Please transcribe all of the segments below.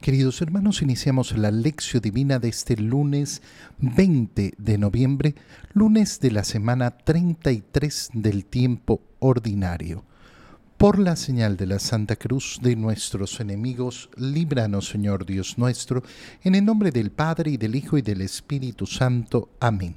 Queridos hermanos, iniciamos la lección divina de este lunes 20 de noviembre, lunes de la semana 33 del tiempo ordinario. Por la señal de la Santa Cruz de nuestros enemigos, líbranos, Señor Dios nuestro, en el nombre del Padre y del Hijo y del Espíritu Santo. Amén.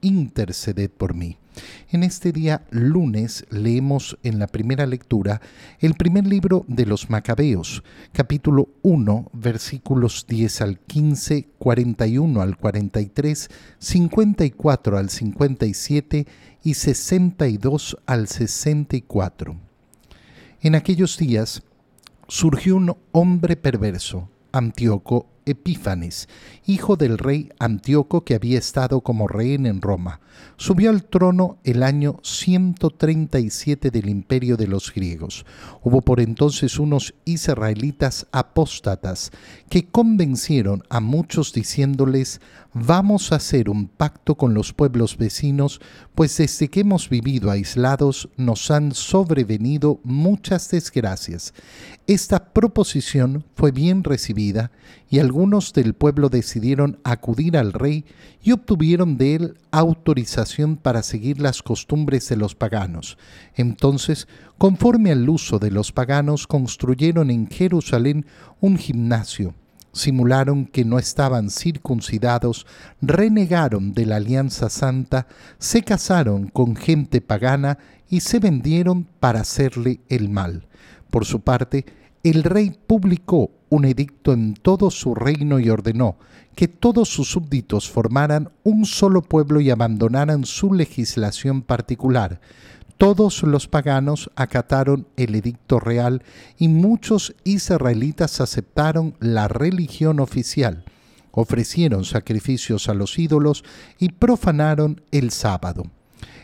interceded por mí. En este día lunes leemos en la primera lectura el primer libro de los Macabeos, capítulo 1, versículos 10 al 15, 41 al 43, 54 al 57 y 62 al 64. En aquellos días surgió un hombre perverso, Antíoco Epífanes, hijo del rey Antíoco que había estado como rehén en Roma. Subió al trono el año 137 del imperio de los griegos. Hubo por entonces unos israelitas apóstatas que convencieron a muchos diciéndoles, vamos a hacer un pacto con los pueblos vecinos, pues desde que hemos vivido aislados nos han sobrevenido muchas desgracias. Esta proposición fue bien recibida y algunos del pueblo decidieron acudir al rey y obtuvieron de él autorización para seguir las costumbres de los paganos. Entonces, conforme al uso de los paganos, construyeron en Jerusalén un gimnasio simularon que no estaban circuncidados, renegaron de la alianza santa, se casaron con gente pagana y se vendieron para hacerle el mal. Por su parte, el rey publicó un edicto en todo su reino y ordenó que todos sus súbditos formaran un solo pueblo y abandonaran su legislación particular. Todos los paganos acataron el edicto real y muchos israelitas aceptaron la religión oficial, ofrecieron sacrificios a los ídolos y profanaron el sábado.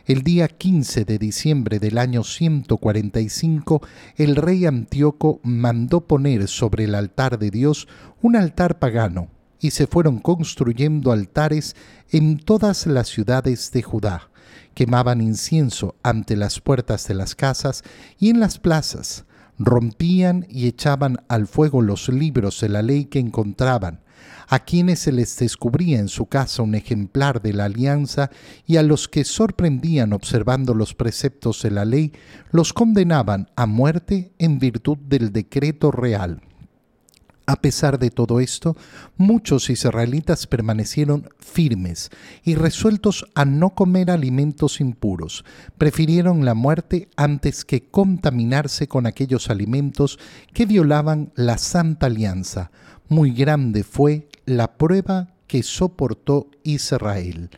El día 15 de diciembre del año 145, el rey Antíoco mandó poner sobre el altar de Dios un altar pagano, y se fueron construyendo altares en todas las ciudades de Judá. Quemaban incienso ante las puertas de las casas y en las plazas, rompían y echaban al fuego los libros de la ley que encontraban, a quienes se les descubría en su casa un ejemplar de la alianza y a los que sorprendían observando los preceptos de la ley, los condenaban a muerte en virtud del decreto real. A pesar de todo esto, muchos israelitas permanecieron firmes y resueltos a no comer alimentos impuros. Prefirieron la muerte antes que contaminarse con aquellos alimentos que violaban la santa alianza. Muy grande fue la prueba que soportó Israel.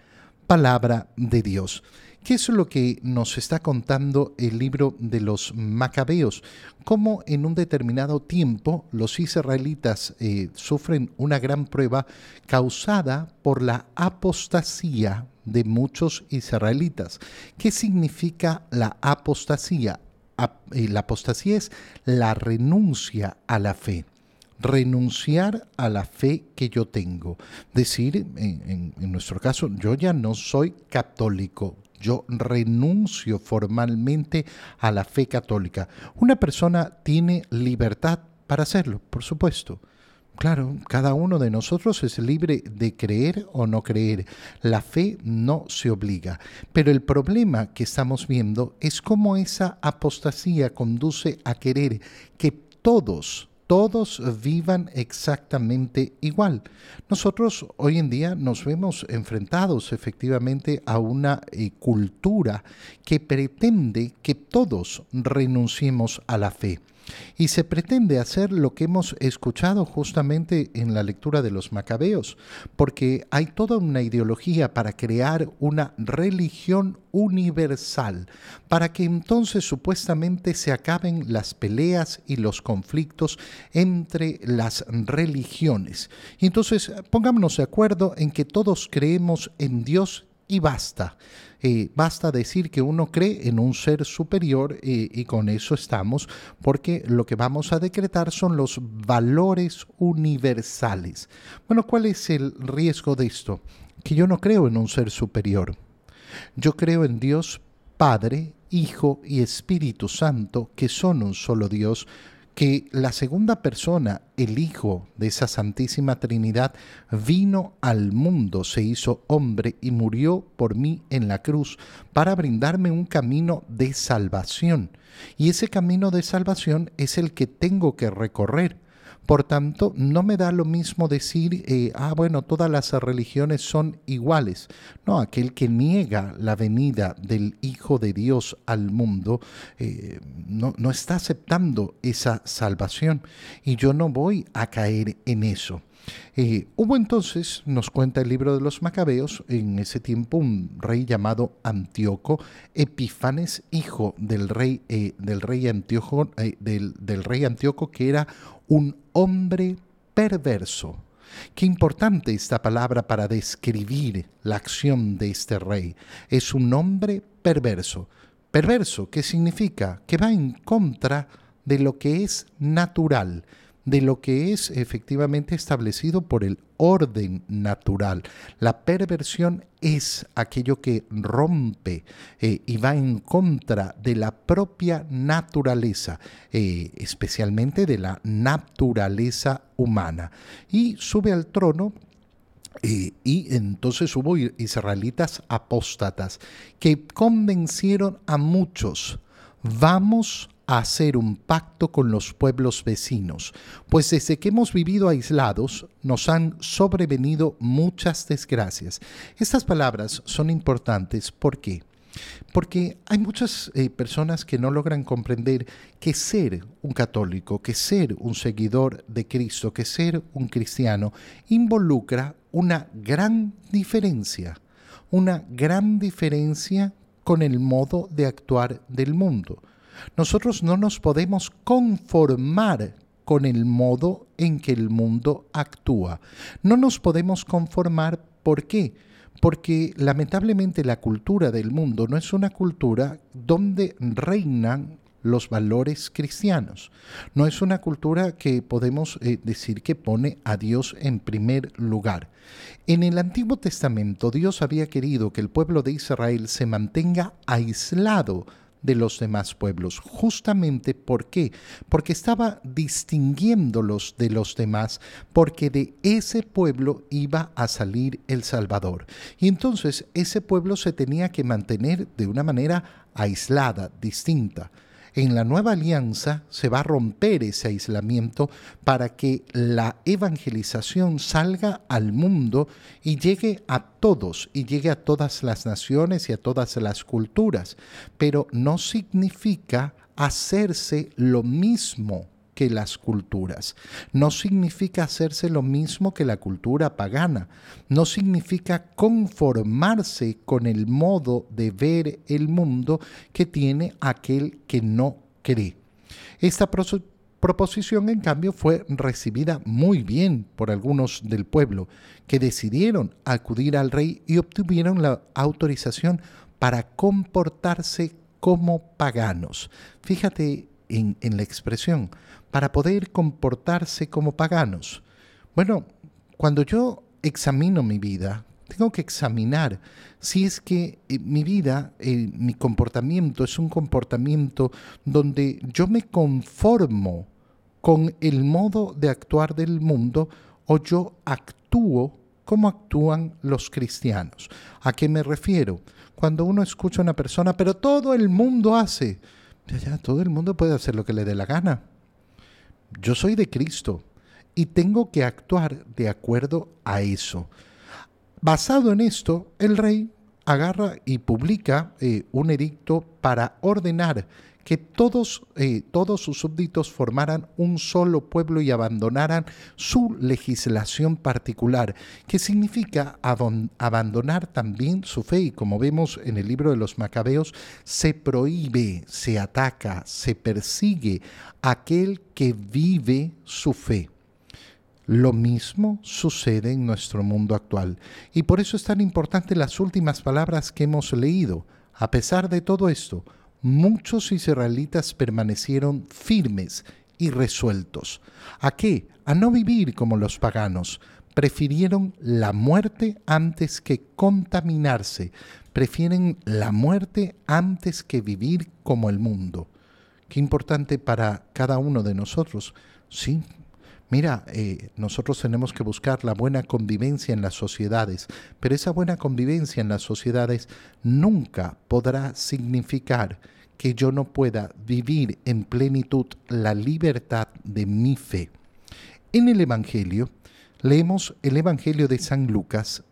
Palabra de Dios. ¿Qué es lo que nos está contando el libro de los Macabeos? Cómo en un determinado tiempo los israelitas eh, sufren una gran prueba causada por la apostasía de muchos israelitas. ¿Qué significa la apostasía? Eh, la apostasía es la renuncia a la fe renunciar a la fe que yo tengo. Decir, en, en, nuestro caso, yo ya no soy católico, yo renuncio formalmente a la fe católica. Una persona tiene libertad para hacerlo, por supuesto. Claro, cada uno de nosotros es libre de creer o no creer. La fe no se obliga. Pero el problema que estamos viendo es cómo esa apostasía conduce a querer que todos todos vivan exactamente igual. Nosotros hoy en día nos vemos enfrentados efectivamente a una eh, cultura que pretende que todos renunciemos a la fe. Y se pretende hacer lo que hemos escuchado justamente en la lectura de los macabeos, porque hay toda una ideología para crear una religión universal, para que entonces supuestamente se acaben las peleas y los conflictos entre las religiones. Y entonces pongámonos de acuerdo en que todos creemos en Dios y basta. Eh, basta decir que uno cree en un ser superior eh, y con eso estamos, porque lo que vamos a decretar son los valores universales. Bueno, ¿cuál es el riesgo de esto? Que yo no creo en un ser superior. Yo creo en Dios Padre, Hijo y Espíritu Santo, que son un solo Dios, que la segunda persona, el Hijo de esa Santísima Trinidad, vino al mundo, se hizo hombre y murió por mí en la cruz para brindarme un camino de salvación. Y ese camino de salvación es el que tengo que recorrer por tanto, no me da lo mismo decir, eh, ah, bueno, todas las religiones son iguales. No, aquel que niega la venida del Hijo de Dios al mundo eh, no, no está aceptando esa salvación. Y yo no voy a caer en eso. Eh, hubo entonces, nos cuenta el libro de los Macabeos, en ese tiempo un rey llamado Antíoco, Epifanes, hijo del rey, del, rey Antíoco, del, del rey Antíoco, que era un hombre perverso. Qué importante esta palabra para describir la acción de este rey. Es un hombre perverso. Perverso, ¿qué significa? Que va en contra de lo que es natural, de lo que es efectivamente establecido por el orden natural. La perversión es aquello que rompe eh, y va en contra de la propia naturaleza, eh, especialmente de la naturaleza humana. Y sube al trono eh, y entonces hubo israelitas apóstatas que convencieron a muchos, vamos hacer un pacto con los pueblos vecinos, pues desde que hemos vivido aislados nos han sobrevenido muchas desgracias. Estas palabras son importantes, ¿por qué? Porque hay muchas eh, personas que no logran comprender que ser un católico, que ser un seguidor de Cristo, que ser un cristiano, involucra una gran diferencia, una gran diferencia con el modo de actuar del mundo. Nosotros no nos podemos conformar con el modo en que el mundo actúa. No nos podemos conformar, ¿por qué? Porque lamentablemente la cultura del mundo no es una cultura donde reinan los valores cristianos. No es una cultura que podemos eh, decir que pone a Dios en primer lugar. En el Antiguo Testamento Dios había querido que el pueblo de Israel se mantenga aislado de los demás pueblos. Justamente ¿por qué? Porque estaba distinguiéndolos de los demás, porque de ese pueblo iba a salir el Salvador. Y entonces ese pueblo se tenía que mantener de una manera aislada, distinta en la nueva alianza se va a romper ese aislamiento para que la evangelización salga al mundo y llegue a todos, y llegue a todas las naciones y a todas las culturas. Pero no significa hacerse lo mismo que las culturas. No significa hacerse lo mismo que la cultura pagana. No significa conformarse con el modo de ver el mundo que tiene aquel que no cree. Esta proposición, en cambio, fue recibida muy bien por algunos del pueblo, que decidieron acudir al rey y obtuvieron la autorización para comportarse como paganos. Fíjate en, en la expresión, para poder comportarse como paganos. Bueno, cuando yo examino mi vida, tengo que examinar si es que eh, mi vida, eh, mi comportamiento es un comportamiento donde yo me conformo con el modo de actuar del mundo o yo actúo como actúan los cristianos. ¿A qué me refiero? Cuando uno escucha a una persona, pero todo el mundo hace, ya, todo el mundo puede hacer lo que le dé la gana. Yo soy de Cristo y tengo que actuar de acuerdo a eso. Basado en esto, el rey agarra y publica eh, un edicto para ordenar que todos, eh, todos sus súbditos formaran un solo pueblo y abandonaran su legislación particular, que significa abandonar también su fe. Y como vemos en el libro de los Macabeos, se prohíbe, se ataca, se persigue aquel que vive su fe. Lo mismo sucede en nuestro mundo actual. Y por eso es tan importante las últimas palabras que hemos leído. A pesar de todo esto, muchos israelitas permanecieron firmes y resueltos. ¿A qué? A no vivir como los paganos. Prefirieron la muerte antes que contaminarse. Prefieren la muerte antes que vivir como el mundo. Qué importante para cada uno de nosotros. Sí, Mira, eh, nosotros tenemos que buscar la buena convivencia en las sociedades, pero esa buena convivencia en las sociedades nunca podrá significar que yo no pueda vivir en plenitud la libertad de mi fe. En el Evangelio, leemos el Evangelio de San Lucas,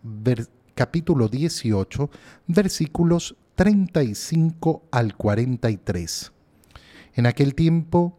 capítulo 18, versículos 35 al 43. En aquel tiempo,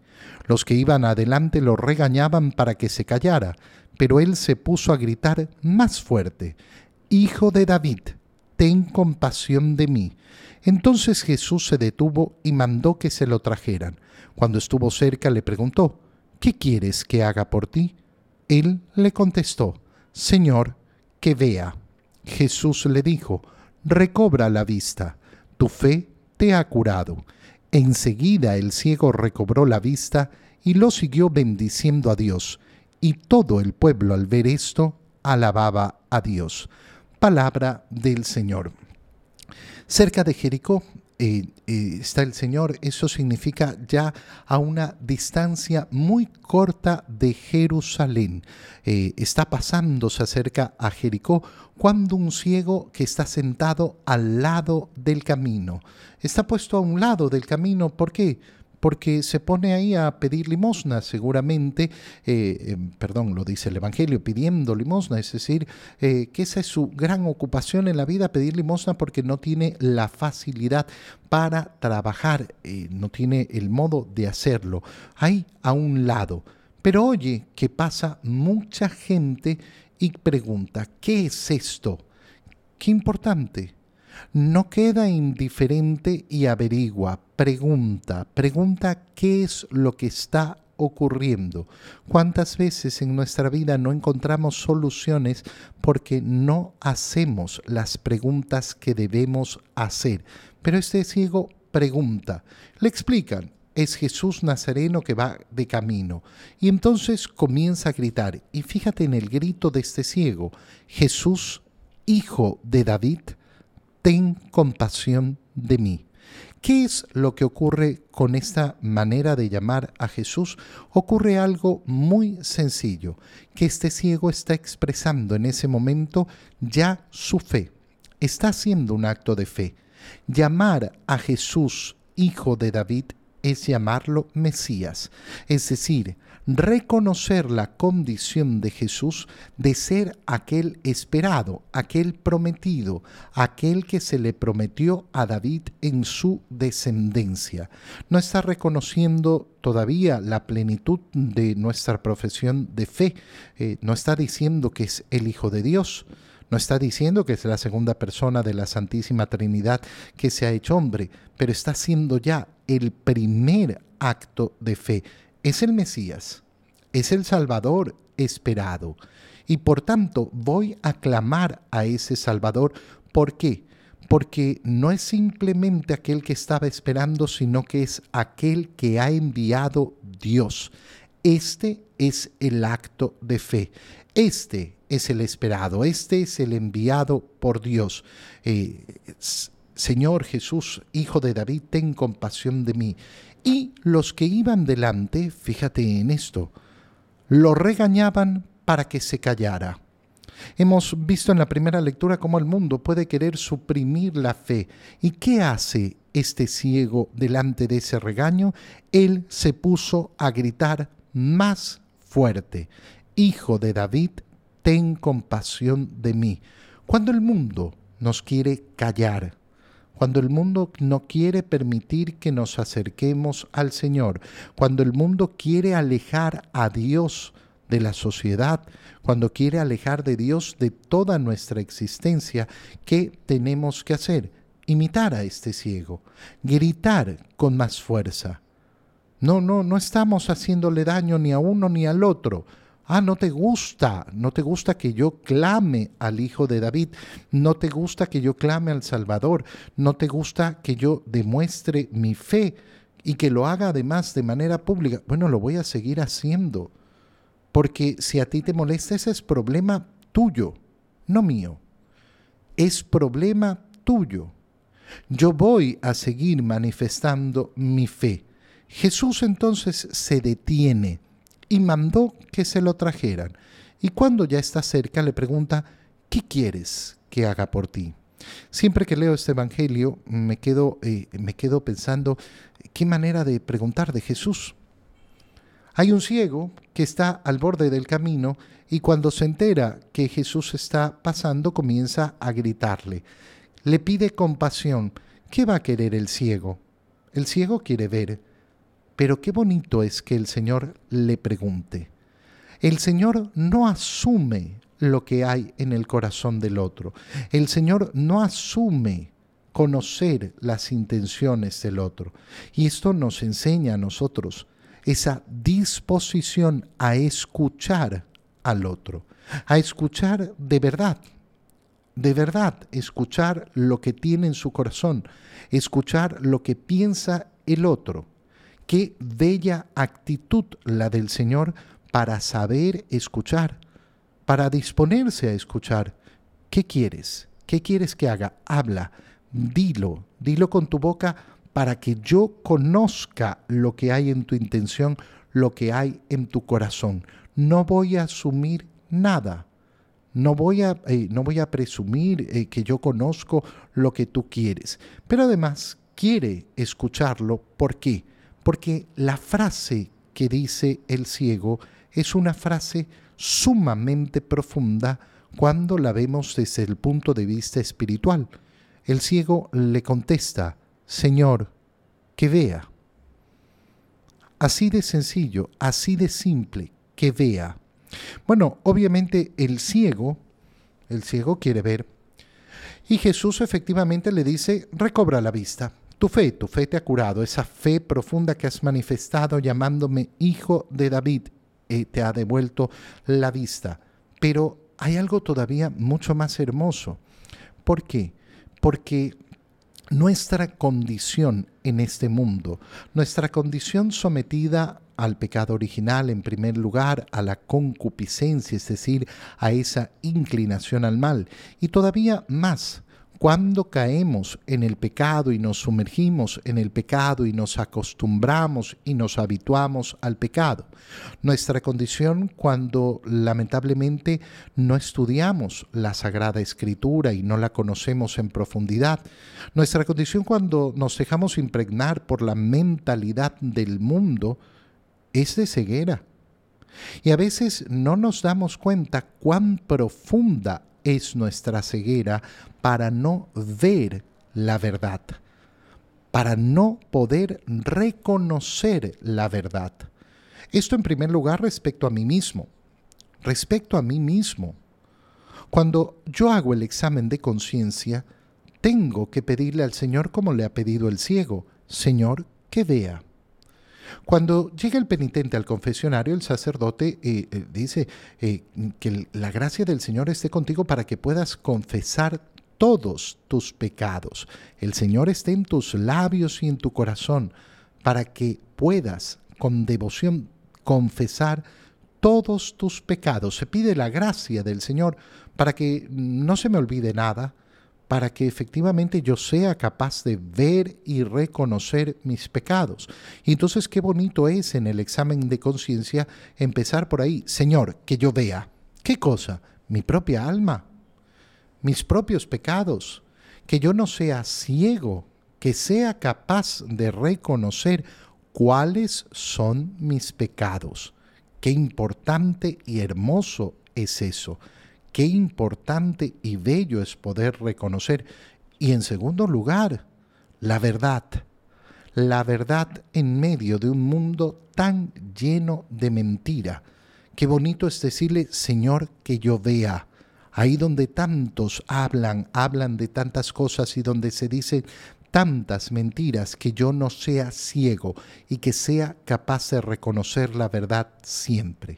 Los que iban adelante lo regañaban para que se callara, pero él se puso a gritar más fuerte, Hijo de David, ten compasión de mí. Entonces Jesús se detuvo y mandó que se lo trajeran. Cuando estuvo cerca le preguntó, ¿qué quieres que haga por ti? Él le contestó, Señor, que vea. Jesús le dijo, recobra la vista, tu fe te ha curado. Enseguida el ciego recobró la vista y lo siguió bendiciendo a Dios, y todo el pueblo al ver esto alababa a Dios. Palabra del Señor. Cerca de Jericó está el Señor, eso significa ya a una distancia muy corta de Jerusalén. Eh, está pasándose acerca a Jericó cuando un ciego que está sentado al lado del camino. Está puesto a un lado del camino, ¿por qué? Porque se pone ahí a pedir limosna, seguramente, eh, eh, perdón, lo dice el Evangelio, pidiendo limosna, es decir, eh, que esa es su gran ocupación en la vida, pedir limosna porque no tiene la facilidad para trabajar, no tiene el modo de hacerlo, ahí a un lado. Pero oye que pasa mucha gente y pregunta, ¿qué es esto? Qué importante no queda indiferente y averigua, pregunta, pregunta qué es lo que está ocurriendo. ¿Cuántas veces en nuestra vida no encontramos soluciones porque no hacemos las preguntas que debemos hacer? Pero este ciego pregunta, le explican, es Jesús Nazareno que va de camino. Y entonces comienza a gritar, y fíjate en el grito de este ciego, Jesús, hijo de David, ten compasión de mí. ¿Qué es lo que ocurre con esta manera de llamar a Jesús? Ocurre algo muy sencillo, que este ciego está expresando en ese momento ya su fe, está haciendo un acto de fe. Llamar a Jesús, hijo de David, es llamarlo Mesías, es decir, reconocer la condición de Jesús de ser aquel esperado, aquel prometido, aquel que se le prometió a David en su descendencia. No está reconociendo todavía la plenitud de nuestra profesión de fe, eh, no está diciendo que es el Hijo de Dios, no está diciendo que es la segunda persona de la Santísima Trinidad que se ha hecho hombre, pero está siendo ya el primer acto de fe. Es el Mesías, es el Salvador esperado. Y por tanto voy a clamar a ese Salvador. ¿Por qué? Porque no es simplemente aquel que estaba esperando, sino que es aquel que ha enviado Dios. Este es el acto de fe. Este es el esperado, este es el enviado por Dios. Eh, Señor Jesús, Hijo de David, ten compasión de mí. Y los que iban delante, fíjate en esto, lo regañaban para que se callara. Hemos visto en la primera lectura cómo el mundo puede querer suprimir la fe. ¿Y qué hace este ciego delante de ese regaño? Él se puso a gritar más fuerte, Hijo de David, ten compasión de mí. Cuando el mundo nos quiere callar, cuando el mundo no quiere permitir que nos acerquemos al Señor, cuando el mundo quiere alejar a Dios de la sociedad, cuando quiere alejar de Dios de toda nuestra existencia, ¿qué tenemos que hacer? Imitar a este ciego, gritar con más fuerza. No, no, no estamos haciéndole daño ni a uno ni al otro. Ah, no te gusta, no te gusta que yo clame al Hijo de David, no te gusta que yo clame al Salvador, no te gusta que yo demuestre mi fe y que lo haga además de manera pública. Bueno, lo voy a seguir haciendo, porque si a ti te molesta, ese es problema tuyo, no mío. Es problema tuyo. Yo voy a seguir manifestando mi fe. Jesús entonces se detiene y mandó que se lo trajeran. Y cuando ya está cerca le pregunta, ¿qué quieres que haga por ti? Siempre que leo este Evangelio me quedo, eh, me quedo pensando, ¿qué manera de preguntar de Jesús? Hay un ciego que está al borde del camino y cuando se entera que Jesús está pasando comienza a gritarle. Le pide compasión. ¿Qué va a querer el ciego? El ciego quiere ver. Pero qué bonito es que el Señor le pregunte. El Señor no asume lo que hay en el corazón del otro. El Señor no asume conocer las intenciones del otro. Y esto nos enseña a nosotros esa disposición a escuchar al otro, a escuchar de verdad, de verdad, escuchar lo que tiene en su corazón, escuchar lo que piensa el otro. Qué bella actitud la del Señor para saber escuchar, para disponerse a escuchar. ¿Qué quieres? ¿Qué quieres que haga? Habla, dilo, dilo con tu boca para que yo conozca lo que hay en tu intención, lo que hay en tu corazón. No voy a asumir nada. No voy a, eh, no voy a presumir eh, que yo conozco lo que tú quieres. Pero además quiere escucharlo. ¿Por qué? Porque la frase que dice el ciego es una frase sumamente profunda cuando la vemos desde el punto de vista espiritual. El ciego le contesta, Señor, que vea. Así de sencillo, así de simple, que vea. Bueno, obviamente el ciego, el ciego quiere ver, y Jesús efectivamente le dice, recobra la vista. Tu fe, tu fe te ha curado, esa fe profunda que has manifestado llamándome hijo de David, eh, te ha devuelto la vista. Pero hay algo todavía mucho más hermoso. ¿Por qué? Porque nuestra condición en este mundo, nuestra condición sometida al pecado original en primer lugar, a la concupiscencia, es decir, a esa inclinación al mal, y todavía más, cuando caemos en el pecado y nos sumergimos en el pecado y nos acostumbramos y nos habituamos al pecado. Nuestra condición cuando lamentablemente no estudiamos la Sagrada Escritura y no la conocemos en profundidad. Nuestra condición cuando nos dejamos impregnar por la mentalidad del mundo es de ceguera. Y a veces no nos damos cuenta cuán profunda es nuestra ceguera para no ver la verdad, para no poder reconocer la verdad. Esto en primer lugar respecto a mí mismo, respecto a mí mismo. Cuando yo hago el examen de conciencia, tengo que pedirle al Señor como le ha pedido el ciego, Señor, que vea. Cuando llega el penitente al confesionario, el sacerdote eh, eh, dice eh, que la gracia del Señor esté contigo para que puedas confesar todos tus pecados. El Señor esté en tus labios y en tu corazón para que puedas con devoción confesar todos tus pecados. Se pide la gracia del Señor para que no se me olvide nada, para que efectivamente yo sea capaz de ver y reconocer mis pecados. Y entonces qué bonito es en el examen de conciencia empezar por ahí, Señor, que yo vea. ¿Qué cosa? Mi propia alma, mis propios pecados, que yo no sea ciego, que sea capaz de reconocer cuáles son mis pecados. Qué importante y hermoso es eso. Qué importante y bello es poder reconocer. Y en segundo lugar, la verdad, la verdad en medio de un mundo tan lleno de mentira. Qué bonito es decirle, Señor, que yo vea. Ahí donde tantos hablan, hablan de tantas cosas y donde se dicen tantas mentiras, que yo no sea ciego y que sea capaz de reconocer la verdad siempre.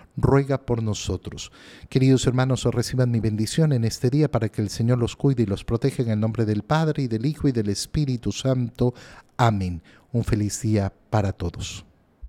ruega por nosotros. Queridos hermanos, os reciban mi bendición en este día para que el Señor los cuide y los proteja en el nombre del Padre y del Hijo y del Espíritu Santo. Amén. Un feliz día para todos.